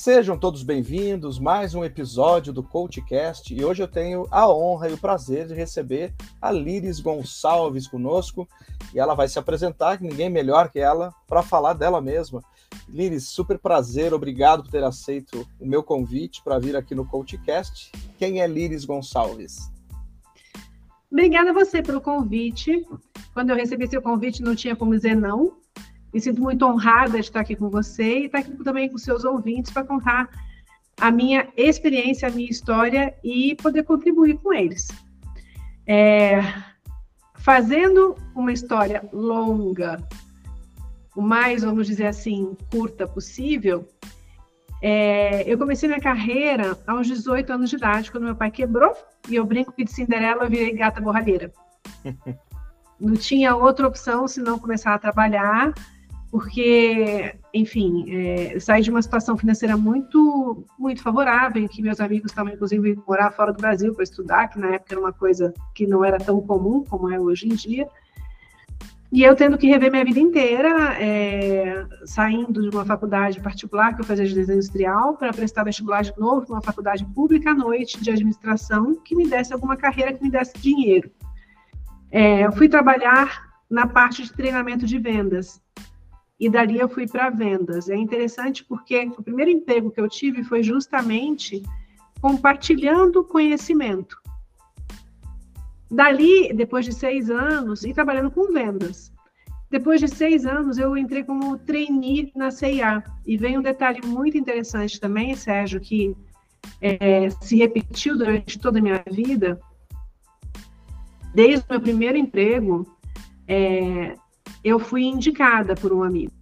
Sejam todos bem-vindos, mais um episódio do CoachCast e hoje eu tenho a honra e o prazer de receber a Liris Gonçalves conosco e ela vai se apresentar, ninguém melhor que ela, para falar dela mesma. Liris, super prazer, obrigado por ter aceito o meu convite para vir aqui no CoachCast. Quem é Liris Gonçalves? Obrigada a você pelo convite. Quando eu recebi seu convite, não tinha como dizer não. Me sinto muito honrada de estar aqui com você e estar aqui também com seus ouvintes para contar a minha experiência, a minha história e poder contribuir com eles. É, fazendo uma história longa, o mais, vamos dizer assim, curta possível, é, eu comecei minha carreira aos 18 anos de idade, quando meu pai quebrou, e eu brinco que de Cinderela eu virei gata borralheira. Não tinha outra opção senão começar a trabalhar porque, enfim, é, saí de uma situação financeira muito, muito favorável, em que meus amigos estavam, inclusive, morar fora do Brasil para estudar, que na época era uma coisa que não era tão comum como é hoje em dia. E eu tendo que rever minha vida inteira, é, saindo de uma faculdade particular que eu fazia de desenho industrial para prestar vestibular de novo para uma faculdade pública à noite de administração que me desse alguma carreira que me desse dinheiro. É, eu fui trabalhar na parte de treinamento de vendas e dali eu fui para vendas. É interessante porque o primeiro emprego que eu tive foi justamente compartilhando conhecimento. Dali, depois de seis anos, e trabalhando com vendas. Depois de seis anos, eu entrei como trainee na CIA. E vem um detalhe muito interessante também, Sérgio, que é, se repetiu durante toda a minha vida. Desde o meu primeiro emprego, é, eu fui indicada por um amigo.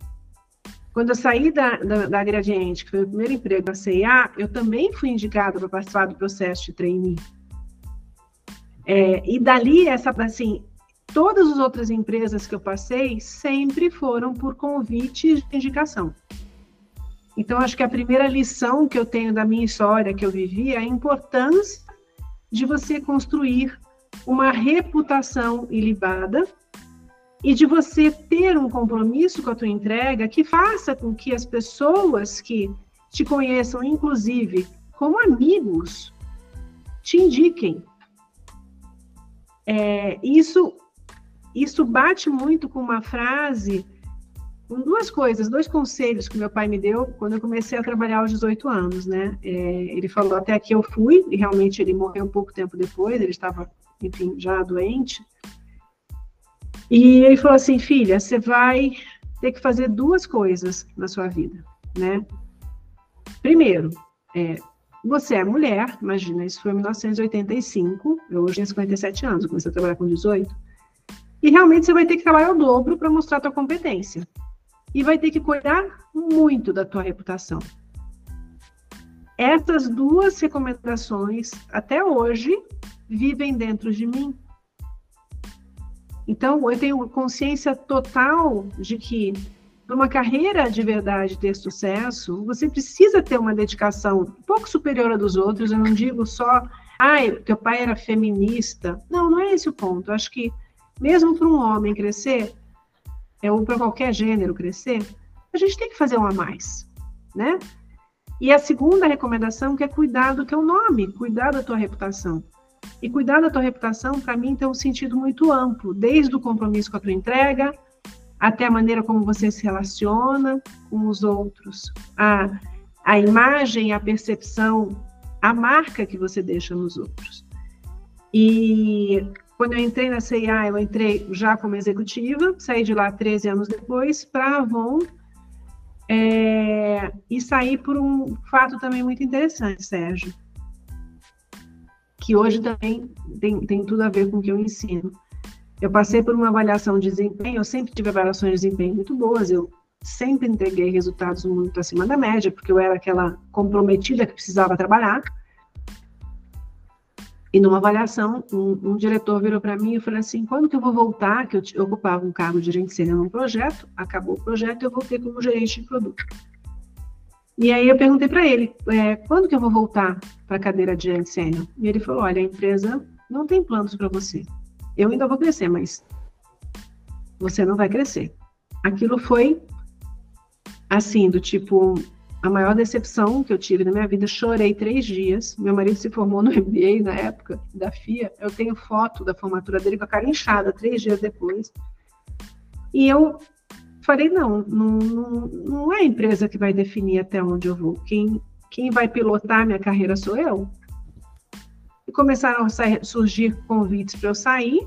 Quando eu saí da, da, da Gradiente, que foi o primeiro emprego da CIA, eu também fui indicada para participar do processo de trainee. É, e dali, essa, assim, todas as outras empresas que eu passei sempre foram por convite de indicação. Então, acho que a primeira lição que eu tenho da minha história que eu vivi é a importância de você construir uma reputação ilibada e de você ter um compromisso com a tua entrega que faça com que as pessoas que te conheçam, inclusive como amigos, te indiquem. É, isso, isso bate muito com uma frase, com duas coisas, dois conselhos que meu pai me deu quando eu comecei a trabalhar aos 18 anos, né? É, ele falou até aqui eu fui, e realmente ele morreu um pouco tempo depois, ele estava, enfim, já doente. E ele falou assim, filha, você vai ter que fazer duas coisas na sua vida, né? Primeiro, é, você é mulher, imagina, isso foi em 1985, eu hoje tenho 57 anos, comecei a trabalhar com 18, e realmente você vai ter que trabalhar o dobro para mostrar a tua competência. E vai ter que cuidar muito da tua reputação. Essas duas recomendações, até hoje, vivem dentro de mim. Então, eu tenho consciência total de que para uma carreira de verdade ter sucesso, você precisa ter uma dedicação um pouco superior à dos outros. Eu não digo só, ai, teu pai era feminista. Não, não é esse o ponto. Eu acho que mesmo para um homem crescer, é, ou para qualquer gênero crescer, a gente tem que fazer um a mais, né? E a segunda recomendação que é cuidar do teu nome, cuidar da tua reputação. E cuidar da tua reputação, para mim, tem um sentido muito amplo, desde o compromisso com a tua entrega, até a maneira como você se relaciona com os outros, a, a imagem, a percepção, a marca que você deixa nos outros. E quando eu entrei na CIA, eu entrei já como executiva, saí de lá 13 anos depois para a Avon, é, e saí por um fato também muito interessante, Sérgio que hoje também tem, tem tudo a ver com o que eu ensino. Eu passei por uma avaliação de desempenho, eu sempre tive avaliações de desempenho muito boas, eu sempre entreguei resultados muito acima da média, porque eu era aquela comprometida que precisava trabalhar. E numa avaliação, um, um diretor virou para mim e falou assim: quando que eu vou voltar? Que eu, eu ocupava um cargo de sênior num projeto, acabou o projeto, eu voltei como gerente de produto. E aí eu perguntei para ele, é, quando que eu vou voltar para a cadeira de gerente sênior? E ele falou, olha, a empresa não tem planos para você. Eu ainda vou crescer, mas você não vai crescer. Aquilo foi assim, do tipo, a maior decepção que eu tive na minha vida. Chorei três dias. Meu marido se formou no MBA na época da FIA. Eu tenho foto da formatura dele com a cara inchada três dias depois. E eu falei: não, não, não, é a empresa que vai definir até onde eu vou. Quem, quem vai pilotar minha carreira sou eu. E começaram a surgir convites para eu sair.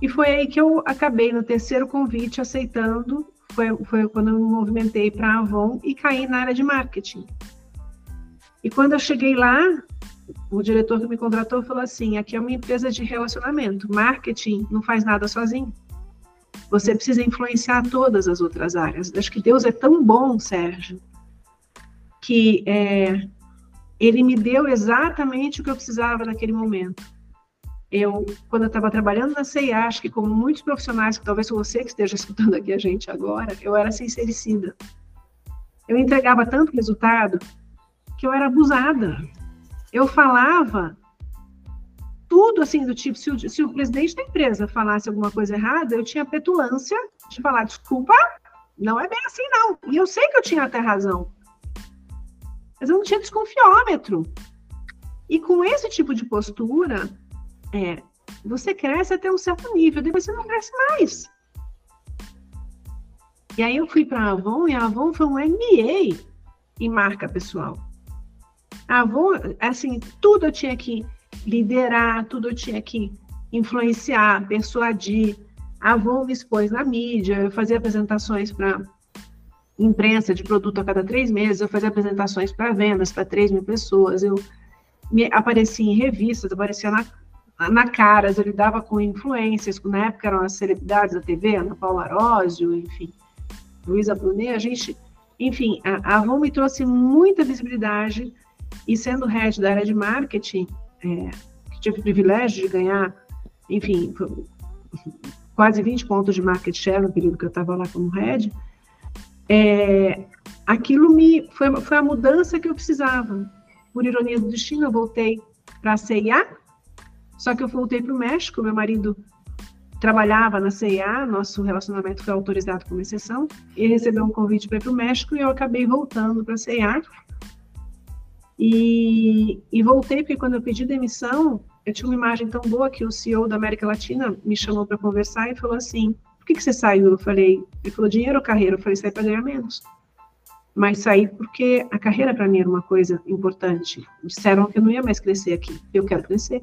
E foi aí que eu acabei no terceiro convite aceitando foi, foi quando eu me movimentei para a Avon e caí na área de marketing. E quando eu cheguei lá, o diretor que me contratou falou assim: aqui é uma empresa de relacionamento, marketing não faz nada sozinho. Você precisa influenciar todas as outras áreas. Acho que Deus é tão bom, Sérgio, que é, ele me deu exatamente o que eu precisava naquele momento eu, quando eu estava trabalhando na CIA, acho que como muitos profissionais, que talvez você que esteja escutando aqui a gente agora, eu era sincericida. Eu entregava tanto resultado que eu era abusada. Eu falava tudo assim do tipo, se o, se o presidente da empresa falasse alguma coisa errada, eu tinha petulância de falar, desculpa, não é bem assim não. E eu sei que eu tinha até razão. Mas eu não tinha desconfiômetro. E com esse tipo de postura, é, você cresce até um certo nível, depois você não cresce mais. E aí eu fui para a Avon e a Avon foi um MBA em marca pessoal. A Avon, assim, tudo eu tinha que liderar, tudo eu tinha que influenciar, persuadir. A Avon me expôs na mídia, eu fazia apresentações para imprensa de produto a cada três meses, eu fazia apresentações para vendas para 3 mil pessoas, eu me, aparecia em revistas, aparecia na na Caras, eu lidava com influências, na época eram as celebridades da TV, Ana Paula Arósio, enfim, Luísa Brunet, a gente, enfim, a, a Avon me trouxe muita visibilidade e sendo head da área de marketing, é, tive o privilégio de ganhar, enfim, quase 20 pontos de market share no período que eu estava lá como head, é, aquilo me foi, foi a mudança que eu precisava. Por ironia do destino, eu voltei para a CIA, só que eu voltei para o México, meu marido trabalhava na CIA, nosso relacionamento foi autorizado como exceção, e recebeu um convite para ir para o México e eu acabei voltando para a CIA. E, e voltei porque quando eu pedi demissão, eu tinha uma imagem tão boa que o CEO da América Latina me chamou para conversar e falou assim: por que, que você saiu? Eu falei, ele falou, dinheiro ou carreira? Eu falei, saí para ganhar menos. Mas saí porque a carreira para mim era uma coisa importante. Disseram que eu não ia mais crescer aqui. Eu quero crescer.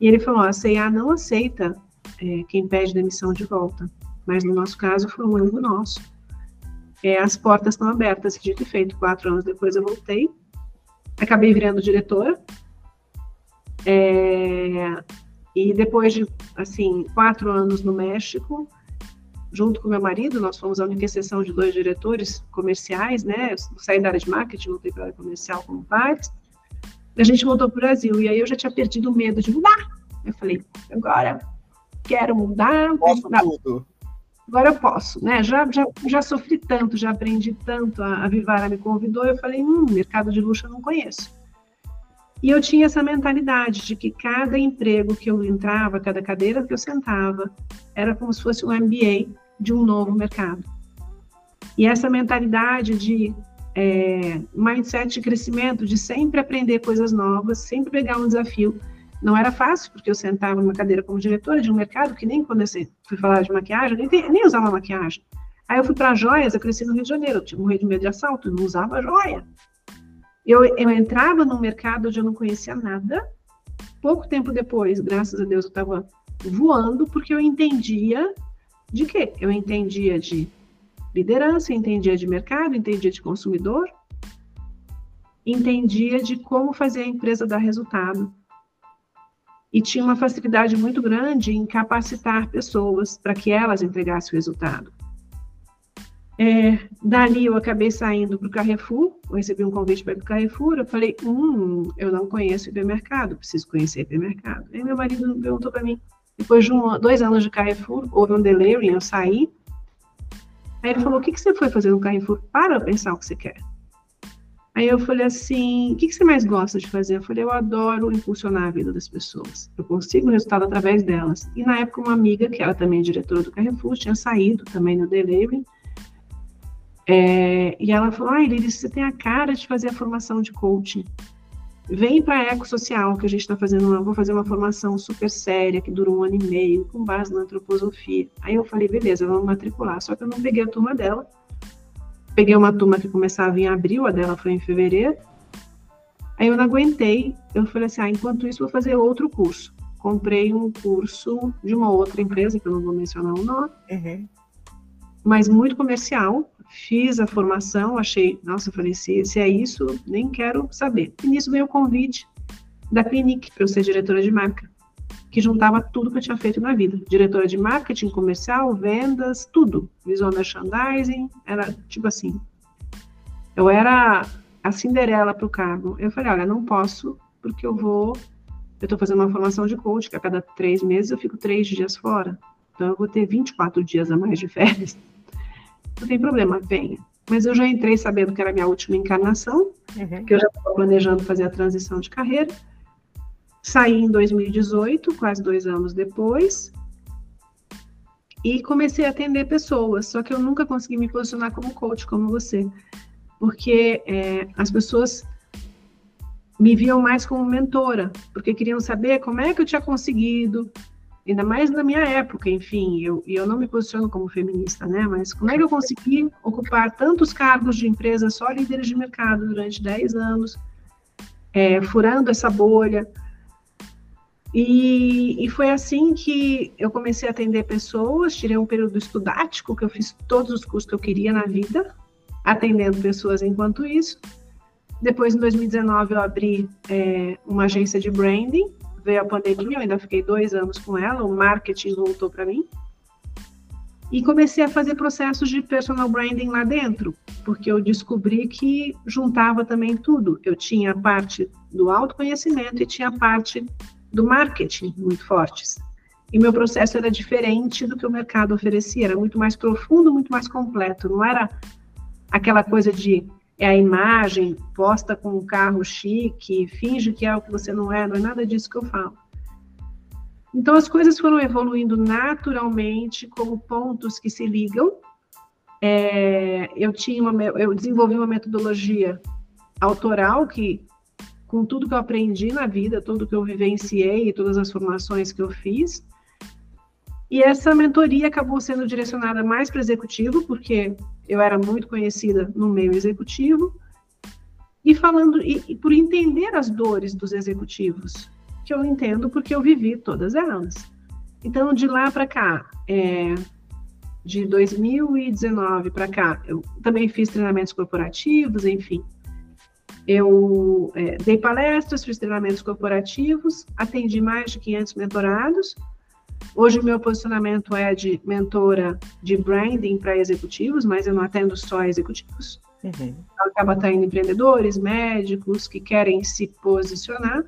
E ele falou: a CIA não aceita é, quem pede demissão de volta, mas no nosso caso foi um erro nosso. É, as portas estão abertas, dito e feito. Quatro anos depois eu voltei, acabei virando diretora. É, e depois de, assim, quatro anos no México, junto com meu marido, nós fomos a única exceção de dois diretores comerciais, né? Eu saí da área de marketing, voltei para a área comercial como parte a gente voltou para o Brasil. E aí eu já tinha perdido o medo de mudar. Eu falei, agora quero mudar. Posso mudar. tudo. Agora eu posso, né? Já, já, já sofri tanto, já aprendi tanto. A, a Vivara me convidou, eu falei, hum, mercado de luxo eu não conheço. E eu tinha essa mentalidade de que cada emprego que eu entrava, cada cadeira que eu sentava, era como se fosse um MBA de um novo mercado. E essa mentalidade de é, mindset de crescimento, de sempre aprender coisas novas, sempre pegar um desafio. Não era fácil, porque eu sentava numa cadeira como diretora de um mercado que nem quando eu fui falar de maquiagem, nem, nem usava maquiagem. Aí eu fui para joias, eu cresci no Rio de Janeiro, eu tinha morrido de medo de assalto, eu não usava joia. Eu, eu entrava num mercado onde eu não conhecia nada. Pouco tempo depois, graças a Deus, eu estava voando, porque eu entendia de quê? Eu entendia de liderança, entendia de mercado, entendia de consumidor, entendia de como fazer a empresa dar resultado. E tinha uma facilidade muito grande em capacitar pessoas para que elas entregassem o resultado. É, dali eu acabei saindo para o Carrefour, eu recebi um convite para ir para o Carrefour, eu falei, hum, eu não conheço hipermercado, preciso conhecer hipermercado. Aí meu marido perguntou para mim, depois de um, dois anos de Carrefour, houve um delay, eu saí, Aí ele falou: O que, que você foi fazer no Carrefour? Para pensar o que você quer. Aí eu falei assim: O que, que você mais gosta de fazer? Eu falei: Eu adoro impulsionar a vida das pessoas. Eu consigo resultado através delas. E na época, uma amiga, que era também diretora do Carrefour, tinha saído também no delivery. É, e ela falou, ai, Liris, você tem a cara de fazer a formação de coaching. Vem para a Ecosocial, que a gente está fazendo, eu vou fazer uma formação super séria, que dura um ano e meio, com base na antroposofia. Aí eu falei, beleza, vamos matricular. Só que eu não peguei a turma dela. Peguei uma turma que começava em abril, a dela foi em fevereiro. Aí eu não aguentei, eu falei assim, ah, enquanto isso vou fazer outro curso. Comprei um curso de uma outra empresa, que eu não vou mencionar o nome, uhum. mas muito comercial, fiz a formação, achei, nossa, eu falei, se, se é isso, nem quero saber. E nisso veio o convite da Clinique para eu ser diretora de marca, que juntava tudo que eu tinha feito na vida. Diretora de marketing, comercial, vendas, tudo. Visual merchandising, era tipo assim. Eu era a Cinderela para o cargo. Eu falei, olha, não posso, porque eu vou. Eu estou fazendo uma formação de coach, que a cada três meses eu fico três dias fora. Então eu vou ter 24 dias a mais de férias. Não tem problema, venha. Mas eu já entrei sabendo que era a minha última encarnação, uhum. que eu já estava planejando fazer a transição de carreira. Saí em 2018, quase dois anos depois, e comecei a atender pessoas, só que eu nunca consegui me posicionar como coach, como você, porque é, as pessoas me viam mais como mentora, porque queriam saber como é que eu tinha conseguido, ainda mais na minha época, enfim, eu, eu não me posiciono como feminista, né? Mas como é que eu consegui ocupar tantos cargos de empresa, só líderes de mercado durante 10 anos, é, furando essa bolha? E, e, foi assim que eu comecei a atender pessoas, tirei um período estudático, que eu fiz todos os cursos que eu queria na vida, atendendo pessoas enquanto isso. Depois, em 2019, eu abri é, uma agência de branding, veio a pandemia, eu ainda fiquei dois anos com ela, o marketing voltou para mim. E comecei a fazer processos de personal branding lá dentro, porque eu descobri que juntava também tudo. Eu tinha a parte do autoconhecimento e tinha a parte do marketing muito fortes. E meu processo era diferente do que o mercado oferecia, era muito mais profundo, muito mais completo. Não era aquela coisa de é a imagem posta com um carro chique, finge que é o que você não é, não é nada disso que eu falo. Então as coisas foram evoluindo naturalmente como pontos que se ligam. É, eu tinha uma, eu desenvolvi uma metodologia autoral que com tudo que eu aprendi na vida, tudo que eu vivenciei, todas as formações que eu fiz, e essa mentoria acabou sendo direcionada mais para executivo, porque eu era muito conhecida no meio executivo, e falando e, e por entender as dores dos executivos, que eu entendo porque eu vivi todas elas. Então, de lá para cá, é, de 2019 para cá, eu também fiz treinamentos corporativos, enfim. Eu é, dei palestras, fiz treinamentos corporativos, atendi mais de 500 mentorados, Hoje o meu posicionamento é de mentora de branding para executivos, mas eu não atendo só executivos. Uhum. Eu acabo atendendo empreendedores, médicos que querem se posicionar.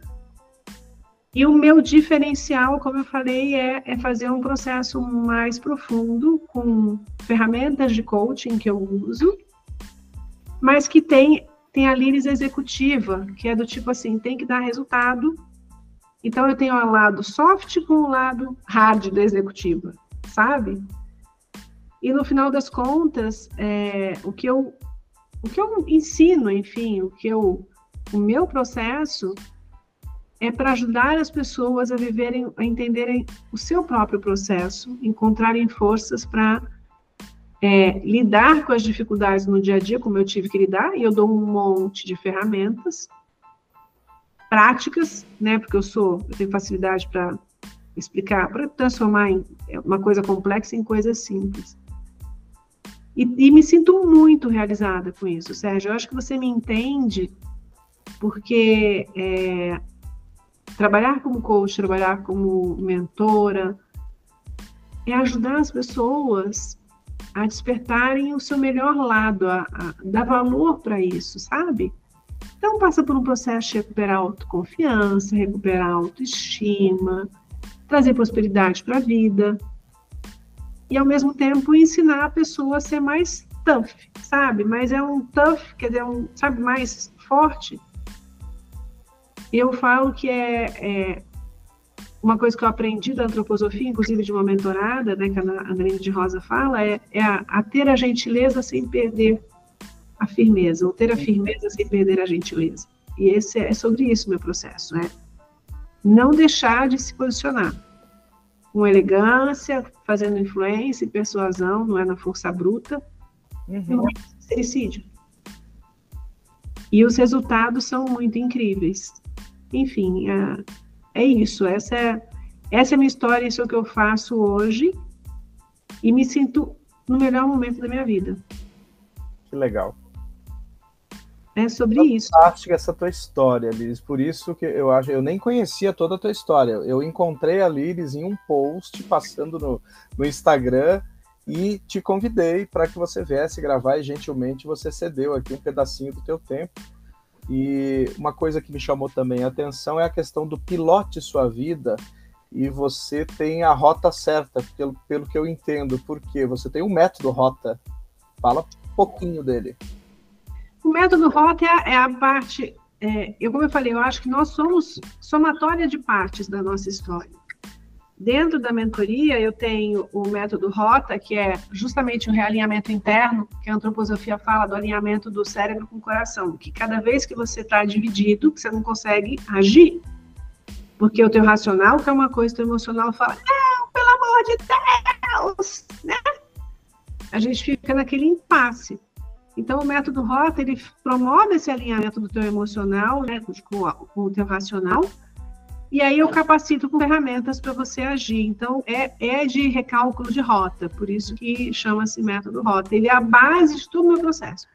E o meu diferencial, como eu falei, é, é fazer um processo mais profundo com ferramentas de coaching que eu uso, mas que tem, tem a líris executiva, que é do tipo assim, tem que dar resultado então eu tenho o lado soft com o lado hard da executiva, sabe? E no final das contas, é, o que eu o que eu ensino, enfim, o que eu o meu processo é para ajudar as pessoas a viverem, a entenderem o seu próprio processo, encontrarem forças para é, lidar com as dificuldades no dia a dia, como eu tive que lidar, e eu dou um monte de ferramentas práticas, né? Porque eu sou, eu tenho facilidade para explicar, para transformar em é, uma coisa complexa em coisa simples. E, e, me sinto muito realizada com isso, Sérgio. Eu acho que você me entende, porque é, trabalhar como coach, trabalhar como mentora, é ajudar as pessoas a despertarem o seu melhor lado, a, a dar valor para isso, sabe? Então, passa por um processo de recuperar autoconfiança, recuperar autoestima, trazer prosperidade para a vida e, ao mesmo tempo, ensinar a pessoa a ser mais tough, sabe? Mas é um tough, quer dizer, um, sabe, mais forte. Eu falo que é, é uma coisa que eu aprendi da antroposofia, inclusive de uma mentorada, né, que a Andrina de Rosa fala, é, é a, a, ter a gentileza sem perder a firmeza, ou ter a firmeza sem perder a gentileza. E esse é, é sobre isso o meu processo, né? Não deixar de se posicionar. Com elegância, fazendo influência e persuasão, não é na força bruta, uhum. não é sincericídio. E os resultados são muito incríveis. Enfim, é, é isso. Essa é, essa é a minha história, isso é o que eu faço hoje. E me sinto no melhor momento da minha vida. Que legal. É sobre Fantástica isso. Fantástica essa tua história, Liz. Por isso que eu acho, eu nem conhecia toda a tua história. Eu encontrei a Liz em um post passando no, no Instagram e te convidei para que você viesse gravar e gentilmente você cedeu aqui um pedacinho do teu tempo. E uma coisa que me chamou também a atenção é a questão do pilote sua vida e você tem a rota certa, pelo, pelo que eu entendo, porque você tem um método rota. Fala um pouquinho dele. O método rota é a, é a parte. É, eu, como eu falei, eu acho que nós somos somatória de partes da nossa história. Dentro da mentoria, eu tenho o método ROTA, que é justamente o realinhamento interno, que a antroposofia fala do alinhamento do cérebro com o coração, que cada vez que você está dividido, você não consegue agir. Porque o teu racional quer uma coisa, o teu emocional fala, não, pelo amor de Deus, né? A gente fica naquele impasse. Então, o método ROTA, ele promove esse alinhamento do teu emocional, né, com, com o teu racional, e aí eu capacito com ferramentas para você agir. Então, é, é de recálculo de rota, por isso que chama-se método rota. Ele é a base de todo o meu processo.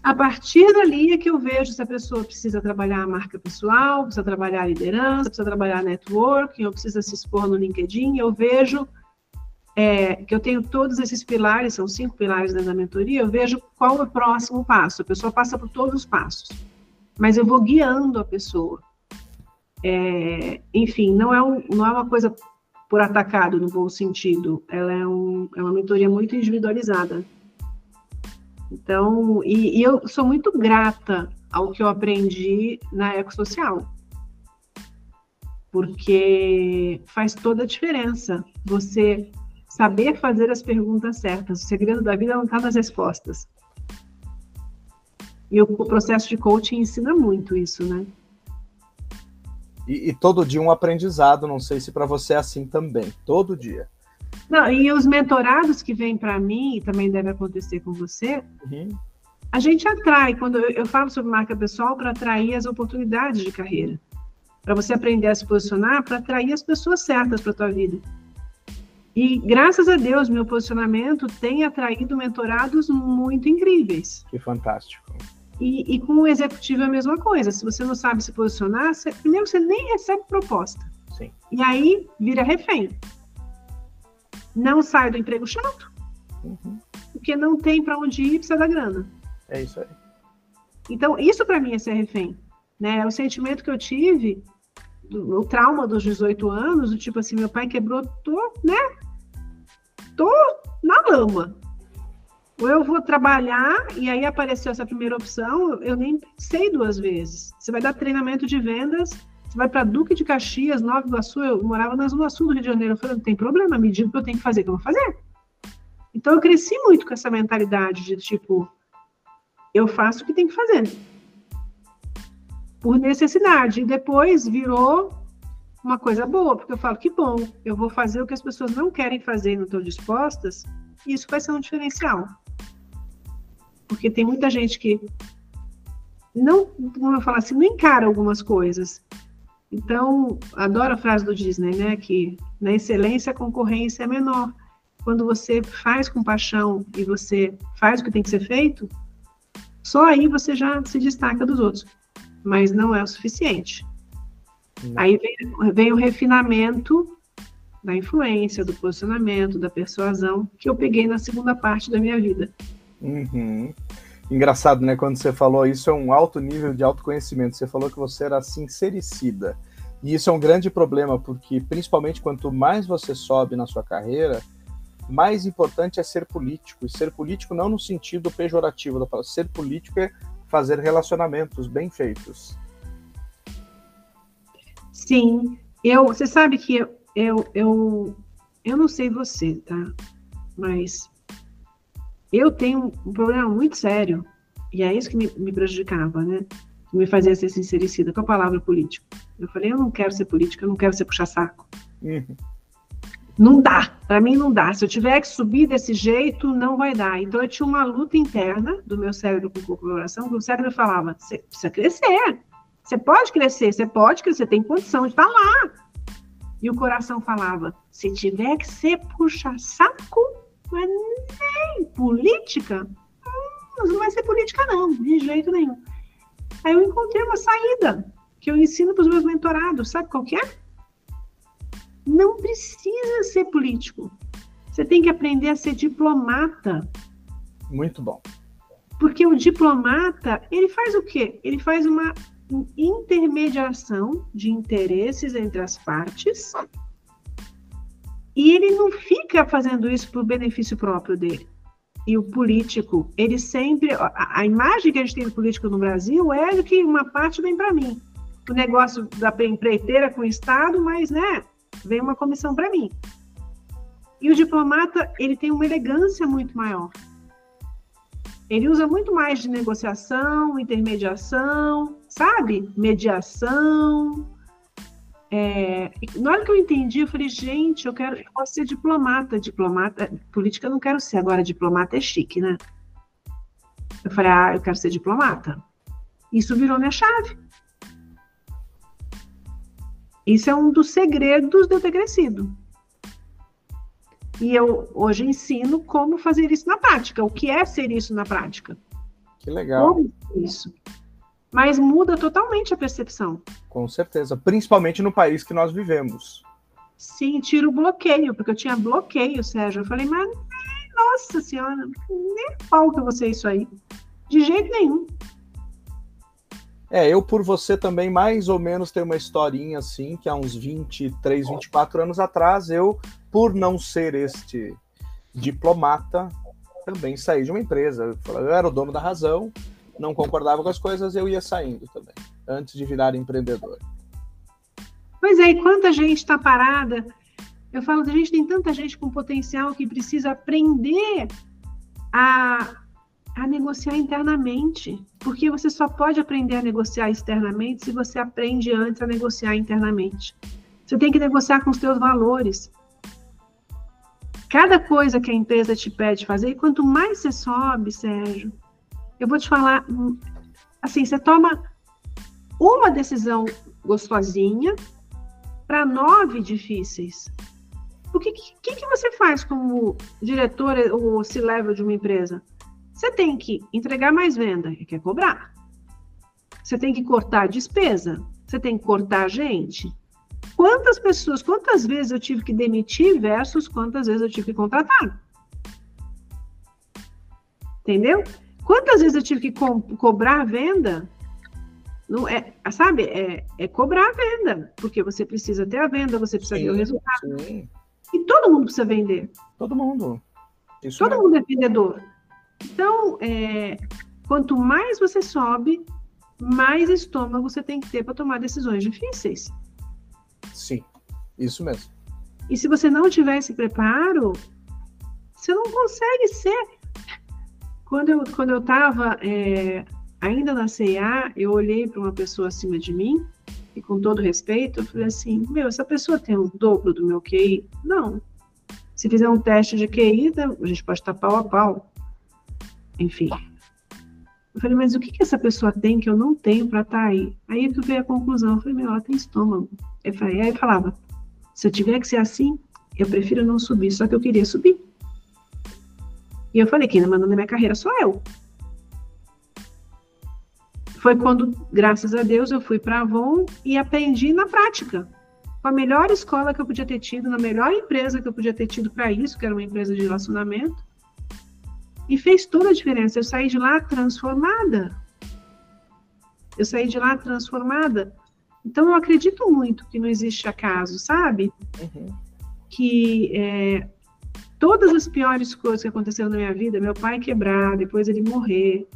A partir dali é que eu vejo se a pessoa precisa trabalhar a marca pessoal, precisa trabalhar a liderança, precisa trabalhar networking, ou precisa se expor no LinkedIn. Eu vejo é, que eu tenho todos esses pilares, são cinco pilares da mentoria, eu vejo qual é o próximo passo. A pessoa passa por todos os passos, mas eu vou guiando a pessoa. É, enfim, não é, um, não é uma coisa por atacado no bom sentido, ela é, um, é uma mentoria muito individualizada. Então, e, e, eu sou muito grata ao que eu aprendi na ecossocial, porque faz toda a diferença você saber fazer as perguntas certas. O segredo da vida não está nas respostas. E o processo de coaching ensina muito isso, né? E, e todo dia um aprendizado, não sei se para você é assim também, todo dia. Não, e os mentorados que vêm para mim, e também deve acontecer com você, uhum. a gente atrai, quando eu, eu falo sobre marca pessoal, para atrair as oportunidades de carreira. Para você aprender a se posicionar, para atrair as pessoas certas para a tua vida. E graças a Deus, meu posicionamento tem atraído mentorados muito incríveis. Que fantástico. E, e, com o executivo é a mesma coisa. Se você não sabe se posicionar, você, primeiro você nem recebe proposta. Sim. E aí vira refém. Não sai do emprego chato, uhum. porque não tem para onde ir, precisa da grana. É isso aí. Então, isso para mim é ser refém. Né? O sentimento que eu tive, o trauma dos 18 anos, do tipo assim, meu pai quebrou, tô, né? Tô na lama ou eu vou trabalhar e aí apareceu essa primeira opção, eu nem pensei duas vezes. Você vai dar treinamento de vendas, você vai para Duque de Caxias, Nova Iguaçu, eu morava na Zona Sul do Rio de Janeiro, eu falei, não tem problema, me diga o que eu tenho que fazer, que eu vou fazer. Então eu cresci muito com essa mentalidade de tipo, eu faço o que tem que fazer. Por necessidade. E depois virou uma coisa boa, porque eu falo, que bom, eu vou fazer o que as pessoas não querem fazer e não estão dispostas, e isso vai ser um diferencial. Porque tem muita gente que não, como eu falar assim, não encara algumas coisas. Então, adoro a frase do Disney, né? Que na excelência a concorrência é menor. Quando você faz com paixão e você faz o que tem que ser feito, só aí você já se destaca dos outros. Mas não é o suficiente. Não. Aí vem, vem o refinamento da influência, do posicionamento, da persuasão, que eu peguei na segunda parte da minha vida. Uhum. Engraçado, né? Quando você falou isso, é um alto nível de autoconhecimento. Você falou que você era sincericida. E isso é um grande problema, porque principalmente quanto mais você sobe na sua carreira, mais importante é ser político. E ser político não no sentido pejorativo da palavra. Ser político é fazer relacionamentos bem feitos. Sim, Eu, você sabe que eu, eu, eu, eu não sei você, tá? Mas eu tenho um problema muito sério, e é isso que me, me prejudicava, né? Que me fazia ser sincericida com a palavra político. Eu falei, eu não quero ser política, eu não quero ser puxa-saco. Uhum. Não dá, para mim não dá. Se eu tiver que subir desse jeito, não vai dar. Então eu tinha uma luta interna do meu cérebro com colaboração, que o cérebro falava: você precisa crescer, você pode crescer, você pode crescer, tem condição de estar tá lá. E o coração falava: se tiver que ser puxa-saco, mas nem política, hum, não vai ser política, não, de jeito nenhum. Aí eu encontrei uma saída que eu ensino para os meus mentorados, sabe qual que é? não precisa ser político. Você tem que aprender a ser diplomata. Muito bom. Porque o diplomata, ele faz o quê? Ele faz uma intermediação de interesses entre as partes e ele não fica fazendo isso por benefício próprio dele. E o político, ele sempre. A, a imagem que a gente tem do político no Brasil é de que uma parte vem para mim. O negócio da empreiteira com o Estado, mas, né? vem uma comissão para mim. E o diplomata, ele tem uma elegância muito maior. Ele usa muito mais de negociação, intermediação, sabe? Mediação. É, na hora que eu entendi, eu falei, gente, eu quero, eu posso ser diplomata. Diplomata, política eu não quero ser, agora diplomata é chique, né? Eu falei, ah, eu quero ser diplomata. Isso virou minha chave. Isso é um dos segredos de eu ter crescido. E eu hoje ensino como fazer isso na prática, o que é ser isso na prática. Que legal. Como isso. Mas muda totalmente a percepção. Com certeza, principalmente no país que nós vivemos. Sim, tira o bloqueio, porque eu tinha bloqueio, Sérgio. Eu falei, mas nossa senhora, nem falta você isso aí. De jeito nenhum. É, eu por você também mais ou menos tenho uma historinha assim, que há uns 23, 24 anos atrás, eu, por não ser este diplomata, também saí de uma empresa. Eu era o dono da razão, não concordava com as coisas, eu ia saindo também, antes de virar empreendedor. Pois é, e quanta gente está parada. Eu falo, a gente tem tanta gente com potencial que precisa aprender a a negociar internamente, porque você só pode aprender a negociar externamente se você aprende antes a negociar internamente. Você tem que negociar com os seus valores. Cada coisa que a empresa te pede fazer, e quanto mais você sobe, Sérgio, eu vou te falar, assim, você toma uma decisão gostosinha para nove difíceis. O que, que, que você faz como diretor ou se level de uma empresa? Você tem que entregar mais venda, quer cobrar. Você tem que cortar despesa, você tem que cortar gente. Quantas pessoas, quantas vezes eu tive que demitir versus quantas vezes eu tive que contratar? Entendeu? Quantas vezes eu tive que co cobrar a venda? Não é, sabe? É, é, cobrar a venda, porque você precisa ter a venda, você precisa sim, ter o resultado. Sim. E todo mundo precisa vender. Todo mundo. Isso todo é... mundo é vendedor. Então, é, quanto mais você sobe, mais estômago você tem que ter para tomar decisões difíceis. Sim, isso mesmo. E se você não tiver esse preparo, você não consegue ser. Quando eu quando eu estava é, ainda na CIA, eu olhei para uma pessoa acima de mim e com todo respeito, eu falei assim, meu, essa pessoa tem o dobro do meu QI? Não. Se fizer um teste de QI, a gente pode estar pau a pau enfim. Eu falei, mas o que, que essa pessoa tem que eu não tenho para estar tá aí? Aí que veio a conclusão. Eu falei, meu, ela tem estômago. Aí eu falava, se eu tiver que ser assim, eu prefiro não subir, só que eu queria subir. E eu falei, quem manda na minha carreira sou eu. Foi quando, graças a Deus, eu fui para a Avon e aprendi na prática. Com a melhor escola que eu podia ter tido, na melhor empresa que eu podia ter tido para isso, que era uma empresa de relacionamento. E fez toda a diferença. Eu saí de lá transformada. Eu saí de lá transformada. Então, eu acredito muito que não existe acaso, sabe? Uhum. Que é, todas as piores coisas que aconteceram na minha vida, meu pai quebrar, depois ele morrer,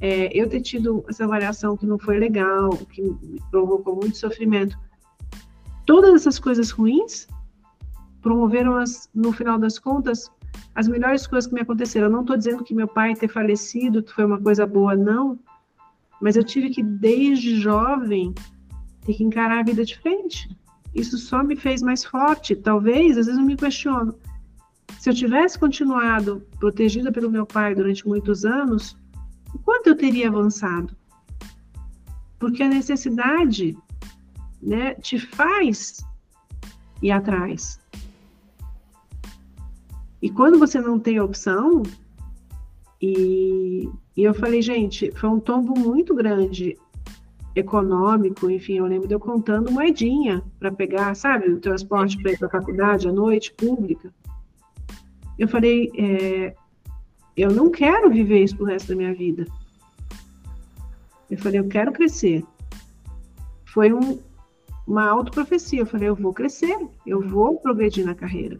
é, eu ter tido essa avaliação que não foi legal, que me provocou muito sofrimento, todas essas coisas ruins promoveram, as, no final das contas, as melhores coisas que me aconteceram. Eu não estou dizendo que meu pai ter falecido foi uma coisa boa, não, mas eu tive que, desde jovem, ter que encarar a vida de frente. Isso só me fez mais forte. Talvez, às vezes eu me questiono, se eu tivesse continuado protegida pelo meu pai durante muitos anos, o quanto eu teria avançado? Porque a necessidade né, te faz ir atrás. E quando você não tem opção, e, e eu falei, gente, foi um tombo muito grande econômico, enfim, eu lembro de eu contando moedinha para pegar, sabe, o transporte para ir para a faculdade à noite, pública. Eu falei, é, eu não quero viver isso pro resto da minha vida. Eu falei, eu quero crescer. Foi um, uma autoprofecia. Eu falei, eu vou crescer, eu vou progredir na carreira.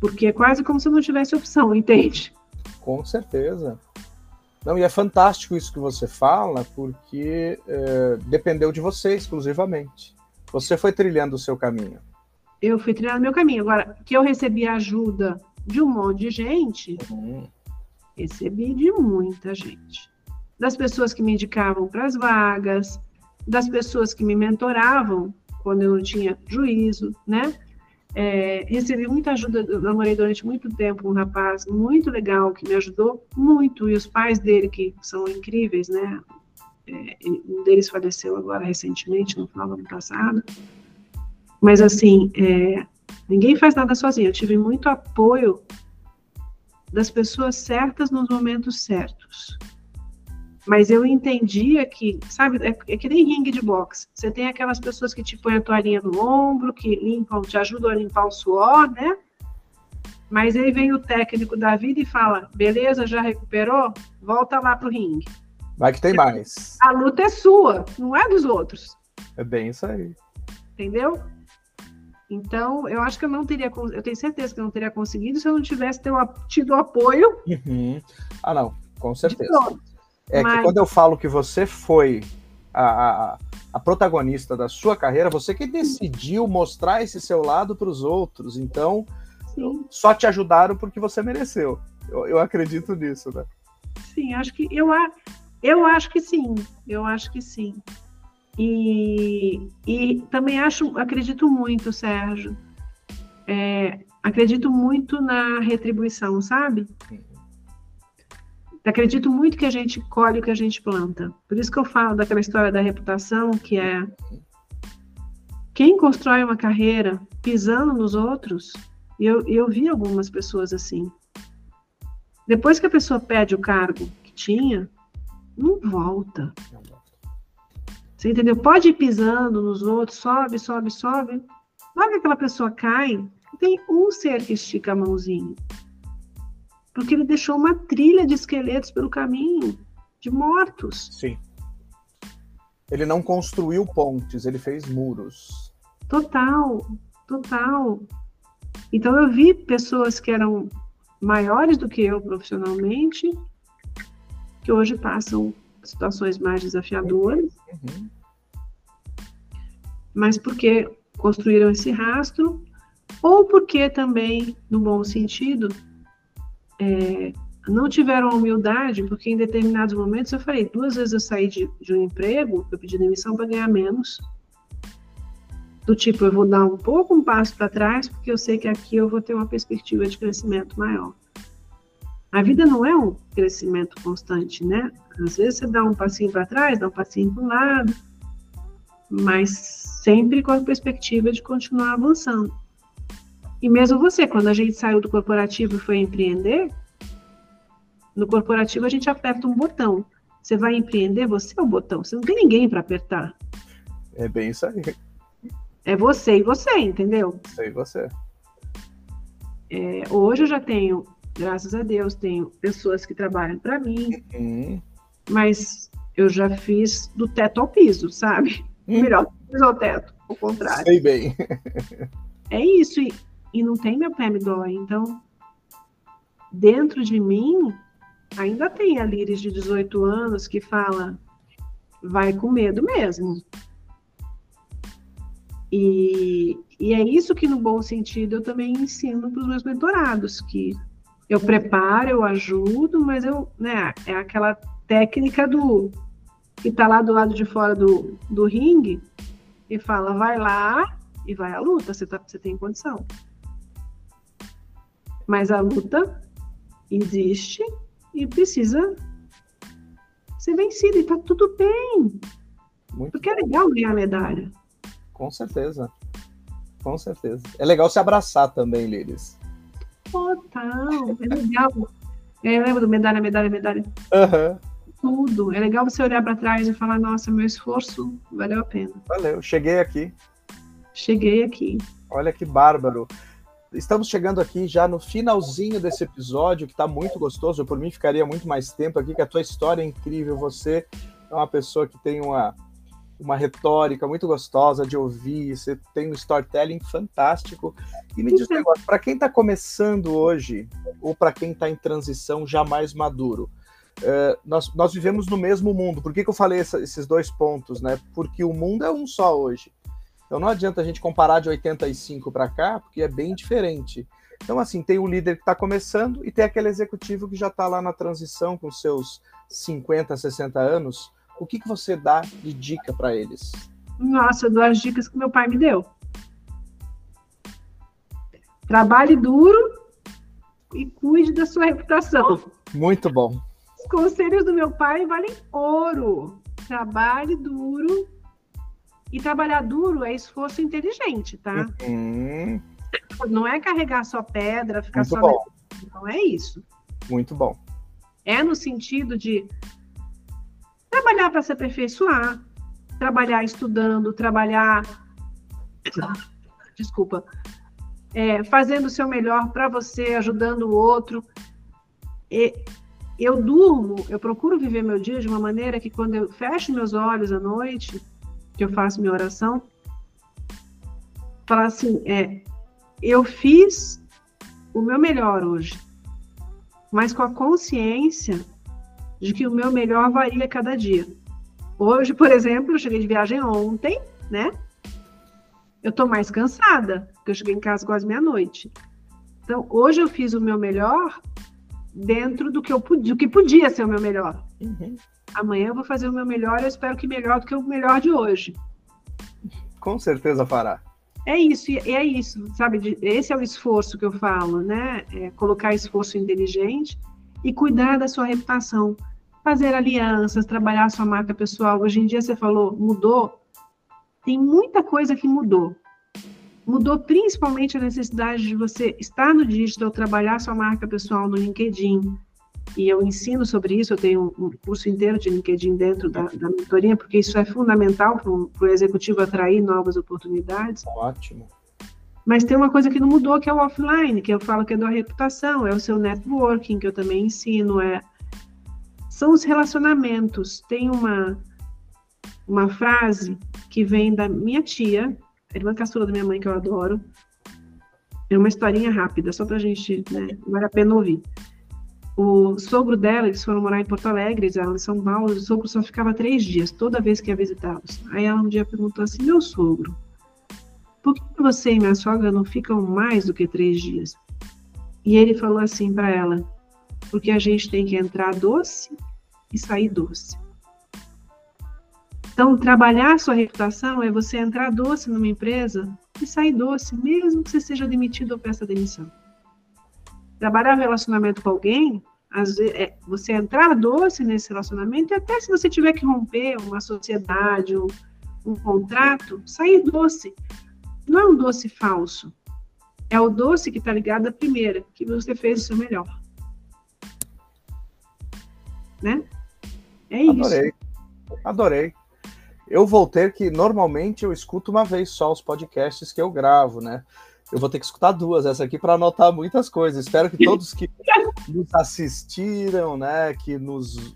Porque é quase como se eu não tivesse opção, entende? Com certeza. Não, e é fantástico isso que você fala, porque é, dependeu de você exclusivamente. Você foi trilhando o seu caminho. Eu fui trilhando o meu caminho. Agora, que eu recebi ajuda de um monte de gente, uhum. recebi de muita gente. Das pessoas que me indicavam para as vagas, das pessoas que me mentoravam quando eu não tinha juízo, né? É, recebi muita ajuda, namorei durante muito tempo um rapaz muito legal que me ajudou muito, e os pais dele, que são incríveis, né? É, um deles faleceu agora recentemente, no final do ano passado. Mas, assim, é, ninguém faz nada sozinho. Eu tive muito apoio das pessoas certas nos momentos certos. Mas eu entendia que, sabe, é, é que nem ringue de boxe. Você tem aquelas pessoas que te põem a toalhinha no ombro, que limpam, te ajudam a limpar o suor, né? Mas aí vem o técnico da vida e fala: beleza, já recuperou? Volta lá pro ringue. Vai que tem mais. A luta é sua, não é dos outros. É bem isso aí. Entendeu? Então, eu acho que eu não teria, eu tenho certeza que eu não teria conseguido se eu não tivesse tido apoio. Uhum. Ah, não, com certeza. É Mas... que quando eu falo que você foi a, a, a, protagonista da sua carreira, você que decidiu mostrar esse seu lado para os outros. Então, sim. só te ajudaram porque você mereceu. Eu, eu acredito nisso, né? Sim, acho que eu, eu acho que sim. Eu acho que sim. E, e também acho, acredito muito, Sérgio. É, acredito muito na retribuição, sabe? acredito muito que a gente colhe o que a gente planta. Por isso que eu falo daquela história da reputação, que é quem constrói uma carreira pisando nos outros, e eu, eu vi algumas pessoas assim. Depois que a pessoa pede o cargo que tinha, não volta. Você entendeu? Pode ir pisando nos outros, sobe, sobe, sobe. Logo que aquela pessoa cai, tem um ser que estica a mãozinha porque ele deixou uma trilha de esqueletos pelo caminho, de mortos. Sim. Ele não construiu pontes, ele fez muros. Total, total. Então eu vi pessoas que eram maiores do que eu profissionalmente, que hoje passam situações mais desafiadoras, uhum. mas porque construíram esse rastro, ou porque também, no bom sentido, é, não tiveram a humildade, porque em determinados momentos eu falei, duas vezes eu saí de, de um emprego, eu pedi demissão para ganhar menos. Do tipo, eu vou dar um pouco um passo para trás, porque eu sei que aqui eu vou ter uma perspectiva de crescimento maior. A vida não é um crescimento constante, né? Às vezes você dá um passinho para trás, dá um passinho para um lado, mas sempre com a perspectiva de continuar avançando. E mesmo você, quando a gente saiu do corporativo e foi empreender, no corporativo a gente aperta um botão. Você vai empreender, você é o botão. Você não tem ninguém para apertar. É bem isso aí. É você e você, entendeu? Você e você. É, hoje eu já tenho, graças a Deus, tenho pessoas que trabalham para mim, uhum. mas eu já fiz do teto ao piso, sabe? Uhum. Melhor do piso ao teto, ao contrário. Sei bem. É isso. E e não tem meu pé me dói. Então, dentro de mim, ainda tem a Liris de 18 anos que fala, vai com medo mesmo. E, e é isso que, no bom sentido, eu também ensino para os meus mentorados, que eu preparo, eu ajudo, mas eu, né, é aquela técnica do que está lá do lado de fora do, do ringue e fala, vai lá e vai à luta, você, tá, você tem condição. Mas a luta existe e precisa ser vencida, e tá tudo bem. Muito Porque é legal ganhar medalha. Com certeza. Com certeza. É legal se abraçar também, Liris. Total. É legal. É, eu lembro do medalha, medalha, medalha. Uhum. Tudo. É legal você olhar para trás e falar: nossa, meu esforço valeu a pena. Valeu, cheguei aqui. Cheguei aqui. Olha que bárbaro. Estamos chegando aqui já no finalzinho desse episódio, que está muito gostoso. Eu, por mim, ficaria muito mais tempo aqui, que a tua história é incrível. Você é uma pessoa que tem uma, uma retórica muito gostosa de ouvir, você tem um storytelling fantástico. E me diz um negócio, para quem está começando hoje, ou para quem está em transição já mais maduro, uh, nós, nós vivemos no mesmo mundo. Por que, que eu falei essa, esses dois pontos? Né? Porque o mundo é um só hoje. Então não adianta a gente comparar de 85 para cá, porque é bem diferente. Então, assim, tem o líder que está começando e tem aquele executivo que já está lá na transição com seus 50, 60 anos. O que, que você dá de dica para eles? Nossa, eu dou as dicas que meu pai me deu. Trabalhe duro e cuide da sua reputação. Muito bom. Os conselhos do meu pai valem ouro. Trabalhe duro e trabalhar duro é esforço inteligente, tá? Uhum. Não é carregar só pedra, ficar Muito só. Bom. Não é isso. Muito bom. É no sentido de trabalhar para se aperfeiçoar, trabalhar estudando, trabalhar. Desculpa. É, fazendo o seu melhor para você, ajudando o outro. E eu durmo, eu procuro viver meu dia de uma maneira que quando eu fecho meus olhos à noite, que eu faço minha oração, falar assim, é, eu fiz o meu melhor hoje, mas com a consciência de que o meu melhor varia cada dia. Hoje, por exemplo, eu cheguei de viagem ontem, né? Eu tô mais cansada, porque eu cheguei em casa quase meia-noite. Então, hoje eu fiz o meu melhor dentro do que eu podia, do que podia ser o meu melhor. Uhum. Amanhã eu vou fazer o meu melhor, eu espero que melhor do que o melhor de hoje. Com certeza fará. É isso, é isso, sabe? Esse é o esforço que eu falo, né? É colocar esforço inteligente e cuidar da sua reputação. Fazer alianças, trabalhar sua marca pessoal. Hoje em dia você falou, mudou. Tem muita coisa que mudou. Mudou principalmente a necessidade de você estar no digital, trabalhar sua marca pessoal no LinkedIn, e eu ensino sobre isso, eu tenho um curso inteiro de LinkedIn dentro da, da mentoria, porque isso é fundamental para o executivo atrair novas oportunidades. Ótimo. Mas tem uma coisa que não mudou, que é o offline, que eu falo que é da reputação, é o seu networking, que eu também ensino, é são os relacionamentos. Tem uma, uma frase que vem da minha tia, a irmã caçula da minha mãe, que eu adoro. É uma historinha rápida, só para a gente, né, vale a pena ouvir o sogro dela, eles foram morar em Porto Alegre, eles eram em São Paulo, o sogro só ficava três dias, toda vez que ia visitá-los. Aí ela um dia perguntou assim, meu sogro, por que você e minha sogra não ficam mais do que três dias? E ele falou assim para ela, porque a gente tem que entrar doce e sair doce. Então, trabalhar sua reputação é você entrar doce numa empresa e sair doce, mesmo que você seja demitido ou peça demissão trabalhar relacionamento com alguém, vezes, é, você entrar doce nesse relacionamento, e até se você tiver que romper uma sociedade, um, um contrato, sair doce. Não é um doce falso. É o doce que está ligado à primeira, que você fez o seu melhor. Né? É isso. Adorei. Adorei. Eu vou ter que, normalmente, eu escuto uma vez só os podcasts que eu gravo, né? eu vou ter que escutar duas essa aqui para anotar muitas coisas. Espero que todos que nos assistiram, né, que nos,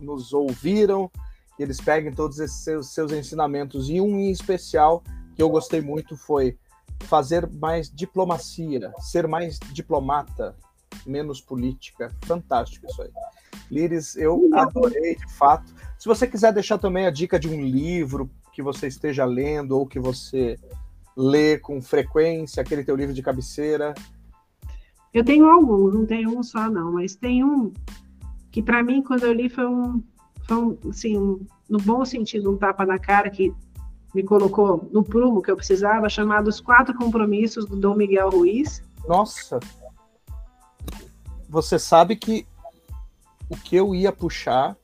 nos ouviram, que eles peguem todos esses seus, seus ensinamentos. E um em especial que eu gostei muito foi fazer mais diplomacia, ser mais diplomata, menos política. Fantástico isso aí. Liris, eu adorei de fato. Se você quiser deixar também a dica de um livro que você esteja lendo ou que você lê com frequência, aquele teu livro de cabeceira? Eu tenho alguns, não tenho um só não, mas tem um que para mim quando eu li foi um, foi um assim, um, no bom sentido, um tapa na cara que me colocou no prumo que eu precisava, chamado Os Quatro Compromissos do Dom Miguel Ruiz. Nossa! Você sabe que o que eu ia puxar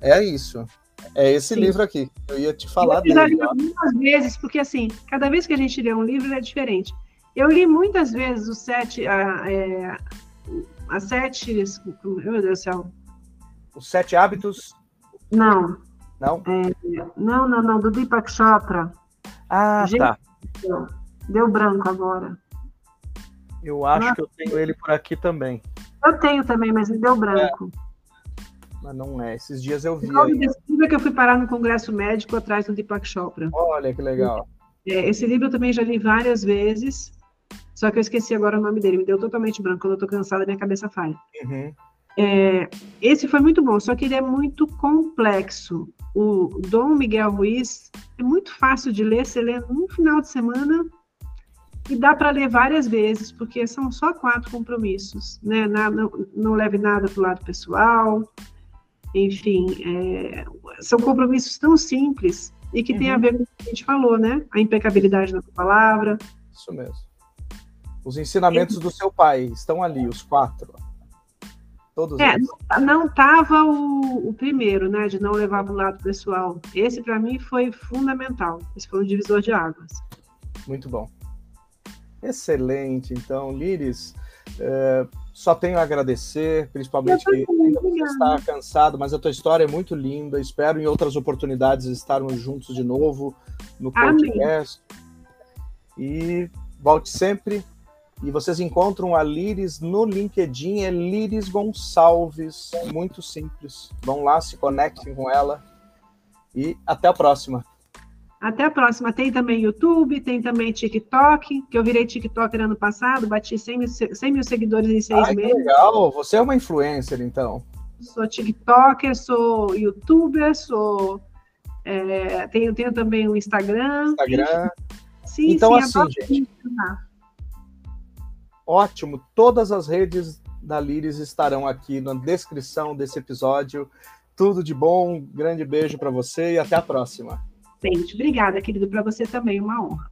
é isso. É esse Sim. livro aqui. Eu ia te falar eu dele. Muitas vezes, porque assim, cada vez que a gente lê um livro é diferente. Eu li muitas vezes os sete, a, é, as sete, meu Deus do céu. Os sete hábitos? Não. Não? É, não, não, não, do Deepak Chopra. Ah, Gente, tá. Deu branco agora. Eu acho que eu tenho ele por aqui também. Eu tenho também, mas me deu branco. É. Mas não é. Esses dias eu vi. O livro é que eu fui parar no Congresso Médico atrás do Deepak Chopra. Olha que legal. É, esse livro eu também já li várias vezes, só que eu esqueci agora o nome dele. Me deu totalmente branco. Quando eu tô cansada, minha cabeça falha. Uhum. É, esse foi muito bom, só que ele é muito complexo. O Dom Miguel Ruiz é muito fácil de ler, você lê num final de semana e dá para ler várias vezes, porque são só quatro compromissos, né? Não, não, não leve nada para o lado pessoal, enfim, é, são compromissos tão simples e que uhum. tem a uhum. ver com o que a gente falou, né? A impecabilidade da palavra. Isso mesmo. Os ensinamentos do seu pai estão ali, os quatro. Todos é, eles. não estava o, o, primeiro, né? De não levar para o lado pessoal. Esse, para mim, foi fundamental. Esse foi um divisor de águas. Muito bom. Excelente. Então, Liris, é, só tenho a agradecer, principalmente que ainda você está cansado, mas a tua história é muito linda. Espero em outras oportunidades estarmos juntos de novo no podcast. E volte sempre. E vocês encontram a Liris no LinkedIn, é Liris Gonçalves, muito simples. Vão lá, se conectem com ela e até a próxima. Até a próxima. Tem também YouTube, tem também TikTok, que eu virei TikToker ano passado, bati 100 mil, 100 mil seguidores em seis Ai, meses. legal! Você é uma influencer, então. Sou TikToker, sou YouTuber, sou. É, tenho, tenho também o um Instagram. Instagram. Sim, então, sim, assim, gente. Ótimo. Todas as redes da Liris estarão aqui na descrição desse episódio. Tudo de bom, um grande beijo para você e até a próxima. Obrigada, querido, para você também, uma honra.